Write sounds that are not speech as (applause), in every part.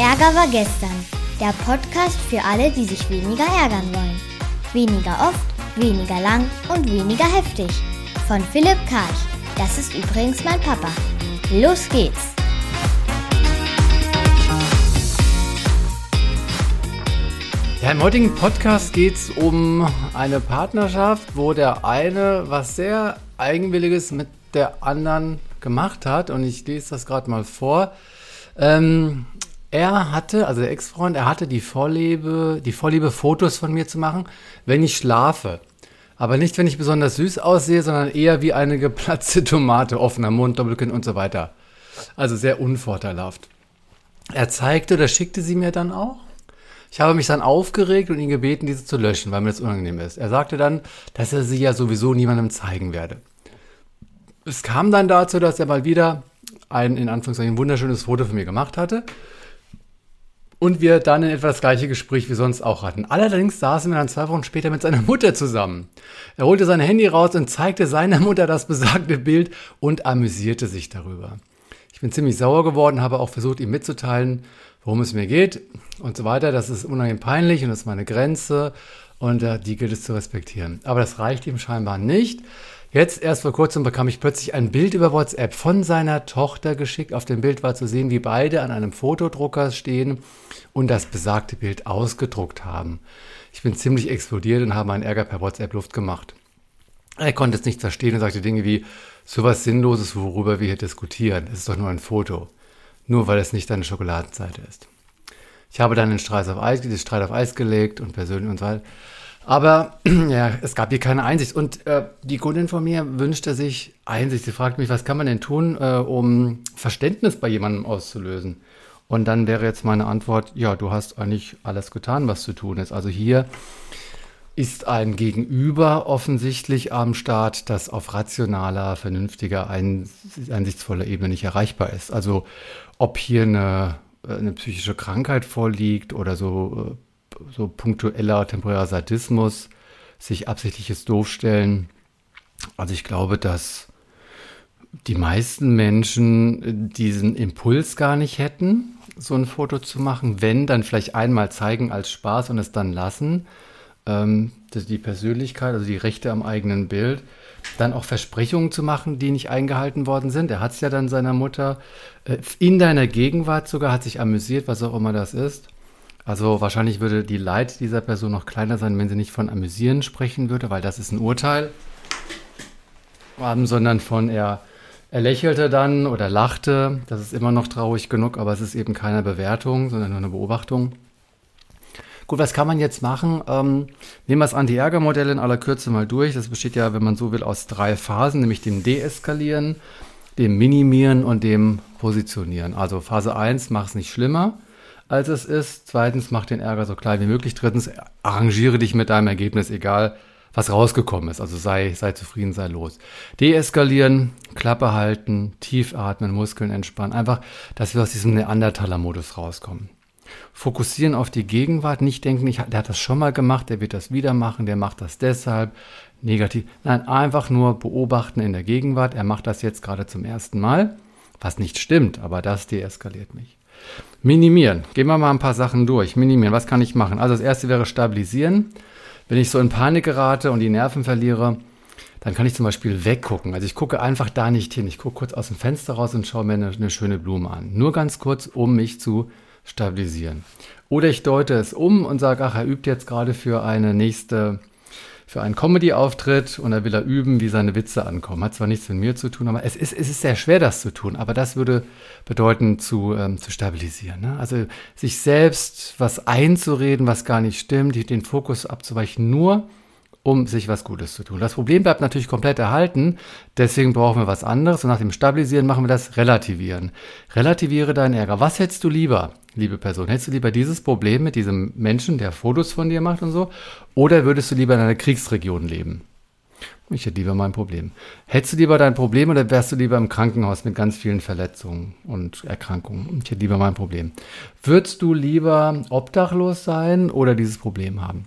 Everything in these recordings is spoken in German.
Ärger war gestern. Der Podcast für alle, die sich weniger ärgern wollen. Weniger oft, weniger lang und weniger heftig. Von Philipp Karch. Das ist übrigens mein Papa. Los geht's! Ja, Im heutigen Podcast geht es um eine Partnerschaft, wo der eine was sehr Eigenwilliges mit der anderen gemacht hat. Und ich lese das gerade mal vor. Ähm, er hatte, also der Ex-Freund, er hatte die Vorliebe, die Vorliebe, Fotos von mir zu machen, wenn ich schlafe. Aber nicht, wenn ich besonders süß aussehe, sondern eher wie eine geplatzte (laughs) Tomate, offener Mund, Doppelkinn und so weiter. Also sehr unvorteilhaft. Er zeigte oder schickte sie mir dann auch. Ich habe mich dann aufgeregt und ihn gebeten, diese zu löschen, weil mir das unangenehm ist. Er sagte dann, dass er sie ja sowieso niemandem zeigen werde. Es kam dann dazu, dass er mal wieder ein in Anführungszeichen wunderschönes Foto von mir gemacht hatte und wir dann in etwa das gleiche Gespräch wie sonst auch hatten. Allerdings saßen wir dann zwei Wochen später mit seiner Mutter zusammen. Er holte sein Handy raus und zeigte seiner Mutter das besagte Bild und amüsierte sich darüber. Ich bin ziemlich sauer geworden, habe auch versucht, ihm mitzuteilen, worum es mir geht und so weiter. Das ist unangenehm peinlich und das ist meine Grenze und äh, die gilt es zu respektieren. Aber das reicht ihm scheinbar nicht. Jetzt erst vor kurzem bekam ich plötzlich ein Bild über WhatsApp von seiner Tochter geschickt. Auf dem Bild war zu sehen, wie beide an einem Fotodrucker stehen und das besagte Bild ausgedruckt haben. Ich bin ziemlich explodiert und habe meinen Ärger per WhatsApp Luft gemacht. Er konnte es nicht verstehen und sagte Dinge wie, sowas Sinnloses, worüber wir hier diskutieren. Es ist doch nur ein Foto. Nur weil es nicht deine Schokoladenseite ist. Ich habe dann den Streit auf Eis, den Streit auf Eis gelegt und persönlich und so weiter. Aber (clears throat) ja, es gab hier keine Einsicht. Und äh, die Kundin von mir wünschte sich Einsicht. Sie fragte mich, was kann man denn tun, äh, um Verständnis bei jemandem auszulösen? Und dann wäre jetzt meine Antwort, ja, du hast eigentlich alles getan, was zu tun ist. Also hier ist ein Gegenüber offensichtlich am Start, das auf rationaler, vernünftiger, einsichtsvoller Ebene nicht erreichbar ist. Also ob hier eine, eine psychische Krankheit vorliegt oder so äh, so punktueller, temporärer Sadismus, sich absichtliches Doofstellen. Also ich glaube, dass die meisten Menschen diesen Impuls gar nicht hätten, so ein Foto zu machen. Wenn, dann vielleicht einmal zeigen als Spaß und es dann lassen. Ähm, die Persönlichkeit, also die Rechte am eigenen Bild. Dann auch Versprechungen zu machen, die nicht eingehalten worden sind. Er hat es ja dann seiner Mutter äh, in deiner Gegenwart sogar, hat sich amüsiert, was auch immer das ist. Also wahrscheinlich würde die Leid dieser Person noch kleiner sein, wenn sie nicht von amüsieren sprechen würde, weil das ist ein Urteil, ähm, sondern von er, er lächelte dann oder lachte. Das ist immer noch traurig genug, aber es ist eben keine Bewertung, sondern nur eine Beobachtung. Gut, was kann man jetzt machen? Ähm, nehmen wir das Anti-Ärger-Modell in aller Kürze mal durch. Das besteht ja, wenn man so will, aus drei Phasen, nämlich dem Deeskalieren, dem Minimieren und dem Positionieren. Also Phase 1, mach es nicht schlimmer als es ist. Zweitens, mach den Ärger so klein wie möglich. Drittens, arrangiere dich mit deinem Ergebnis, egal was rausgekommen ist. Also sei, sei zufrieden, sei los. Deeskalieren, Klappe halten, tief atmen, Muskeln entspannen. Einfach, dass wir aus diesem Neandertaler-Modus rauskommen. Fokussieren auf die Gegenwart, nicht denken, ich, der hat das schon mal gemacht, der wird das wieder machen, der macht das deshalb. Negativ. Nein, einfach nur beobachten in der Gegenwart. Er macht das jetzt gerade zum ersten Mal, was nicht stimmt, aber das deeskaliert mich. Minimieren. Gehen wir mal ein paar Sachen durch. Minimieren. Was kann ich machen? Also das erste wäre stabilisieren. Wenn ich so in Panik gerate und die Nerven verliere, dann kann ich zum Beispiel weggucken. Also ich gucke einfach da nicht hin. Ich gucke kurz aus dem Fenster raus und schaue mir eine, eine schöne Blume an. Nur ganz kurz, um mich zu stabilisieren. Oder ich deute es um und sage, ach, er übt jetzt gerade für eine nächste für einen Comedy-Auftritt und da will er üben, wie seine Witze ankommen. Hat zwar nichts mit mir zu tun, aber es ist, es ist sehr schwer, das zu tun. Aber das würde bedeuten, zu, ähm, zu stabilisieren. Ne? Also sich selbst was einzureden, was gar nicht stimmt, den Fokus abzuweichen, nur um sich was Gutes zu tun. Das Problem bleibt natürlich komplett erhalten, deswegen brauchen wir was anderes und nach dem Stabilisieren machen wir das Relativieren. Relativiere deinen Ärger. Was hättest du lieber? liebe Person? Hättest du lieber dieses Problem mit diesem Menschen, der Fotos von dir macht und so? Oder würdest du lieber in einer Kriegsregion leben? Ich hätte lieber mein Problem. Hättest du lieber dein Problem oder wärst du lieber im Krankenhaus mit ganz vielen Verletzungen und Erkrankungen? Ich hätte lieber mein Problem. Würdest du lieber obdachlos sein oder dieses Problem haben?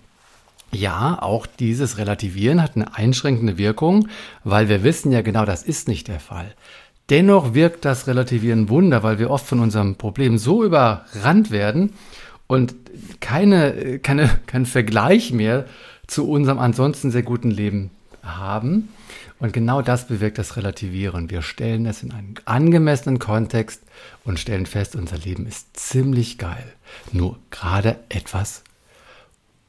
Ja, auch dieses Relativieren hat eine einschränkende Wirkung, weil wir wissen ja genau, das ist nicht der Fall. dennoch wirkt das Relativieren Wunder, weil wir oft von unserem Problem so überrannt werden und keine, keine, keinen Vergleich mehr zu unserem ansonsten sehr guten Leben haben. Und genau das bewirkt das Relativieren. Wir stellen es in einen angemessenen Kontext und stellen fest, unser Leben ist ziemlich geil. Nur gerade etwas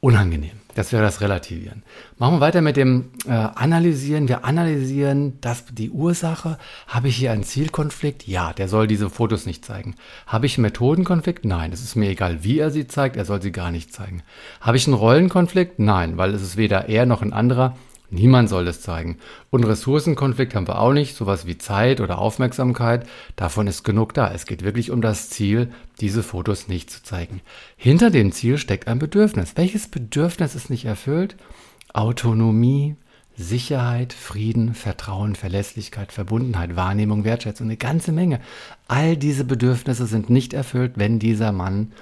unangenehm. Das wäre das Relativieren. Machen wir weiter mit dem äh, Analysieren. Wir analysieren das, die Ursache. Habe ich hier einen Zielkonflikt? Ja, der soll diese Fotos nicht zeigen. Habe ich einen Methodenkonflikt? Nein, es ist mir egal, wie er sie zeigt, er soll sie gar nicht zeigen. Habe ich einen Rollenkonflikt? Nein, weil es ist weder er noch ein anderer. Niemand soll es zeigen. Und Ressourcenkonflikt haben wir auch nicht, sowas wie Zeit oder Aufmerksamkeit. Davon ist genug da. Es geht wirklich um das Ziel, diese Fotos nicht zu zeigen. Hinter dem Ziel steckt ein Bedürfnis. Welches Bedürfnis ist nicht erfüllt? Autonomie, Sicherheit, Frieden, Vertrauen, Verlässlichkeit, Verbundenheit, Wahrnehmung, Wertschätzung, eine ganze Menge. All diese Bedürfnisse sind nicht erfüllt, wenn dieser Mann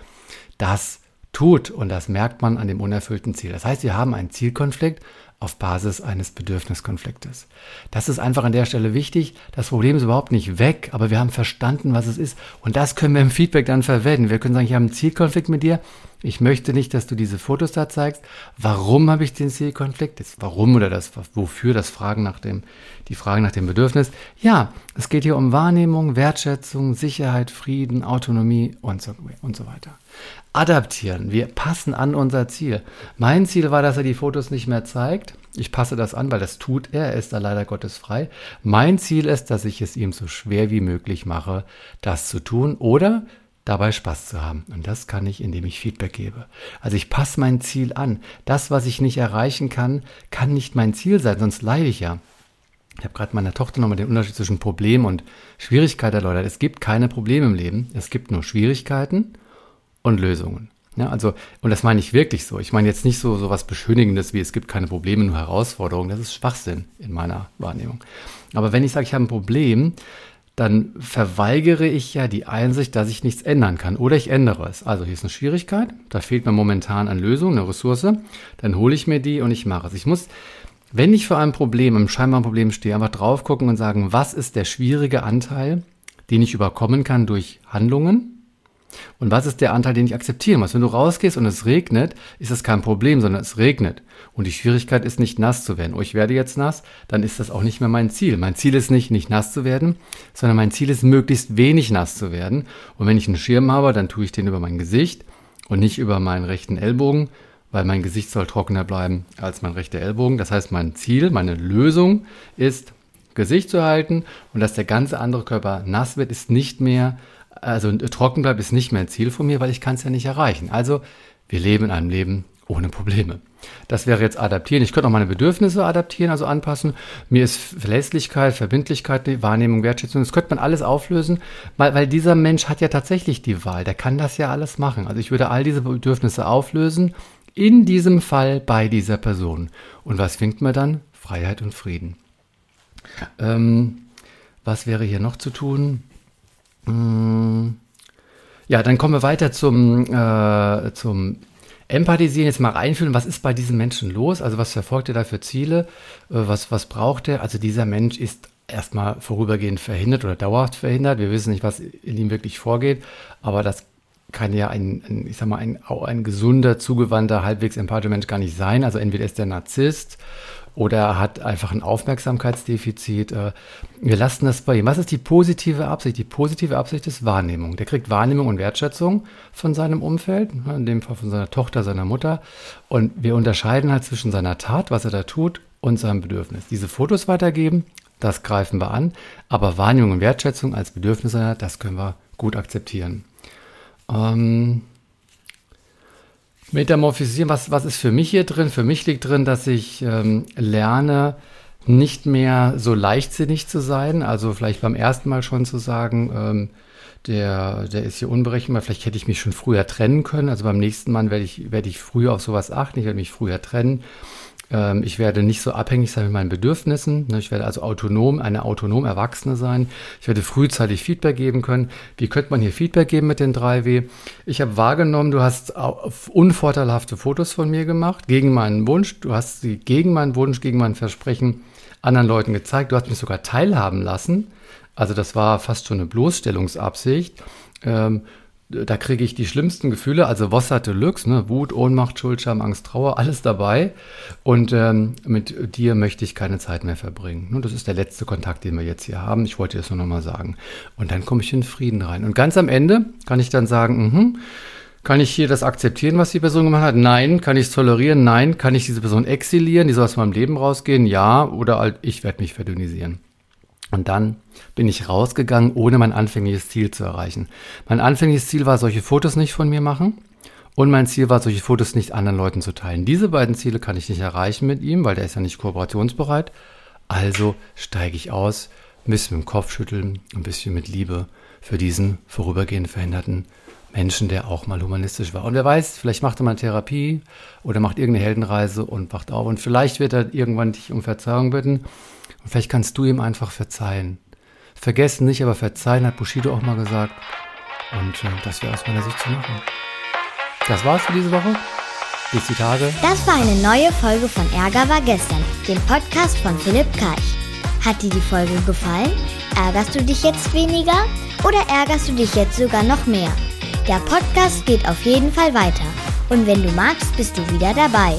das tut. Und das merkt man an dem unerfüllten Ziel. Das heißt, wir haben einen Zielkonflikt auf Basis eines Bedürfniskonfliktes. Das ist einfach an der Stelle wichtig. Das Problem ist überhaupt nicht weg, aber wir haben verstanden, was es ist. Und das können wir im Feedback dann verwenden. Wir können sagen, ich habe einen Zielkonflikt mit dir. Ich möchte nicht, dass du diese Fotos da zeigst. Warum habe ich den Zielkonflikt? Das Warum oder das Wofür, das Fragen nach dem, die Fragen nach dem Bedürfnis. Ja, es geht hier um Wahrnehmung, Wertschätzung, Sicherheit, Frieden, Autonomie und so, und so weiter adaptieren. Wir passen an unser Ziel. Mein Ziel war, dass er die Fotos nicht mehr zeigt. Ich passe das an, weil das tut er. Er ist da leider Gottes frei. Mein Ziel ist, dass ich es ihm so schwer wie möglich mache, das zu tun oder dabei Spaß zu haben. Und das kann ich, indem ich Feedback gebe. Also ich passe mein Ziel an. Das, was ich nicht erreichen kann, kann nicht mein Ziel sein, sonst leide ich ja. Ich habe gerade meiner Tochter nochmal den Unterschied zwischen Problem und Schwierigkeit erläutert. Es gibt keine Probleme im Leben, es gibt nur Schwierigkeiten und Lösungen. Ja, also, und das meine ich wirklich so. Ich meine jetzt nicht so, so was Beschönigendes wie es gibt keine Probleme, nur Herausforderungen. Das ist Schwachsinn in meiner Wahrnehmung. Aber wenn ich sage, ich habe ein Problem, dann verweigere ich ja die Einsicht, dass ich nichts ändern kann oder ich ändere es. Also hier ist eine Schwierigkeit, da fehlt mir momentan an Lösung, eine Ressource, dann hole ich mir die und ich mache es. Ich muss, wenn ich vor einem Problem, einem scheinbaren Problem stehe, einfach drauf gucken und sagen, was ist der schwierige Anteil, den ich überkommen kann durch Handlungen und was ist der Anteil, den ich akzeptieren muss? Wenn du rausgehst und es regnet, ist das kein Problem, sondern es regnet. Und die Schwierigkeit ist nicht nass zu werden. Oh, ich werde jetzt nass, dann ist das auch nicht mehr mein Ziel. Mein Ziel ist nicht, nicht nass zu werden, sondern mein Ziel ist, möglichst wenig nass zu werden. Und wenn ich einen Schirm habe, dann tue ich den über mein Gesicht und nicht über meinen rechten Ellbogen, weil mein Gesicht soll trockener bleiben als mein rechter Ellbogen. Das heißt, mein Ziel, meine Lösung ist, Gesicht zu halten und dass der ganze andere Körper nass wird, ist nicht mehr also trocken bleibt, ist nicht mehr ein Ziel von mir, weil ich kann es ja nicht erreichen. Also wir leben in einem Leben ohne Probleme. Das wäre jetzt adaptieren. Ich könnte auch meine Bedürfnisse adaptieren, also anpassen. Mir ist Verlässlichkeit, Verbindlichkeit, Wahrnehmung, Wertschätzung, das könnte man alles auflösen, weil, weil dieser Mensch hat ja tatsächlich die Wahl. Der kann das ja alles machen. Also ich würde all diese Bedürfnisse auflösen, in diesem Fall bei dieser Person. Und was winkt mir dann? Freiheit und Frieden. Ähm, was wäre hier noch zu tun? Mm. Ja, dann kommen wir weiter zum, äh, zum Empathisieren, jetzt mal reinfühlen, was ist bei diesem Menschen los? Also was verfolgt er da für Ziele? Äh, was, was braucht er? Also dieser Mensch ist erstmal vorübergehend verhindert oder dauerhaft verhindert. Wir wissen nicht, was in ihm wirklich vorgeht, aber das kann ja ein, ein ich sag mal, ein, ein gesunder, zugewandter, halbwegs empathischer Mensch gar nicht sein. Also entweder ist der Narzisst oder er hat einfach ein Aufmerksamkeitsdefizit. Äh, wir lassen das bei ihm. Was ist die positive Absicht? Die positive Absicht ist Wahrnehmung. Der kriegt Wahrnehmung und Wertschätzung von seinem Umfeld, ne, in dem Fall von seiner Tochter, seiner Mutter. Und wir unterscheiden halt zwischen seiner Tat, was er da tut, und seinem Bedürfnis. Diese Fotos weitergeben, das greifen wir an. Aber Wahrnehmung und Wertschätzung als Bedürfnis, das können wir gut akzeptieren. Ähm, Metamorphisieren, was, was ist für mich hier drin? Für mich liegt drin, dass ich ähm, lerne, nicht mehr so leichtsinnig zu sein. Also vielleicht beim ersten Mal schon zu sagen, ähm, der, der ist hier unberechenbar. Vielleicht hätte ich mich schon früher trennen können. Also beim nächsten Mal werde ich, werde ich früher auf sowas achten. Ich werde mich früher trennen. Ähm, ich werde nicht so abhängig sein mit meinen Bedürfnissen. Ne? Ich werde also autonom, eine autonom Erwachsene sein. Ich werde frühzeitig Feedback geben können. Wie könnte man hier Feedback geben mit den 3W? Ich habe wahrgenommen, du hast unvorteilhafte Fotos von mir gemacht, gegen meinen Wunsch. Du hast sie gegen meinen Wunsch, gegen mein Versprechen anderen Leuten gezeigt. Du hast mich sogar teilhaben lassen Also das war fast schon eine Bloßstellungsabsicht. Ähm, da kriege ich die schlimmsten Gefühle, also Wasser Deluxe, ne? Wut, Ohnmacht, Schuldscham, Angst, Trauer, alles dabei. Und ähm, mit dir möchte ich keine Zeit mehr verbringen. Und das ist der letzte Kontakt, den wir jetzt hier haben. Ich wollte das nur nochmal sagen. Und dann komme ich in Frieden rein. Und ganz am Ende kann ich dann sagen, mh, kann ich hier das akzeptieren, was die Person gemacht hat? Nein. Kann ich es tolerieren? Nein. Kann ich diese Person exilieren? Die soll aus meinem Leben rausgehen? Ja. Oder halt, ich werde mich verdünnisieren. Und dann bin ich rausgegangen, ohne mein anfängliches Ziel zu erreichen. Mein anfängliches Ziel war, solche Fotos nicht von mir machen. Und mein Ziel war, solche Fotos nicht anderen Leuten zu teilen. Diese beiden Ziele kann ich nicht erreichen mit ihm, weil der ist ja nicht kooperationsbereit. Also steige ich aus, ein bisschen mit dem Kopf schütteln, ein bisschen mit Liebe für diesen vorübergehend verhinderten Menschen, der auch mal humanistisch war. Und wer weiß, vielleicht macht er mal Therapie oder macht irgendeine Heldenreise und wacht auf. Und vielleicht wird er irgendwann dich um Verzeihung bitten. Und vielleicht kannst du ihm einfach verzeihen. Vergessen nicht, aber verzeihen, hat Bushido auch mal gesagt. Und äh, das wäre aus meiner Sicht zu machen. Das war's für diese Woche. Bis die Tage. Das war eine neue Folge von Ärger war gestern, dem Podcast von Philipp Karch. Hat dir die Folge gefallen? Ärgerst du dich jetzt weniger oder ärgerst du dich jetzt sogar noch mehr? Der Podcast geht auf jeden Fall weiter. Und wenn du magst, bist du wieder dabei.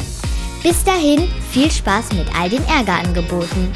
Bis dahin, viel Spaß mit all den Ärgerangeboten.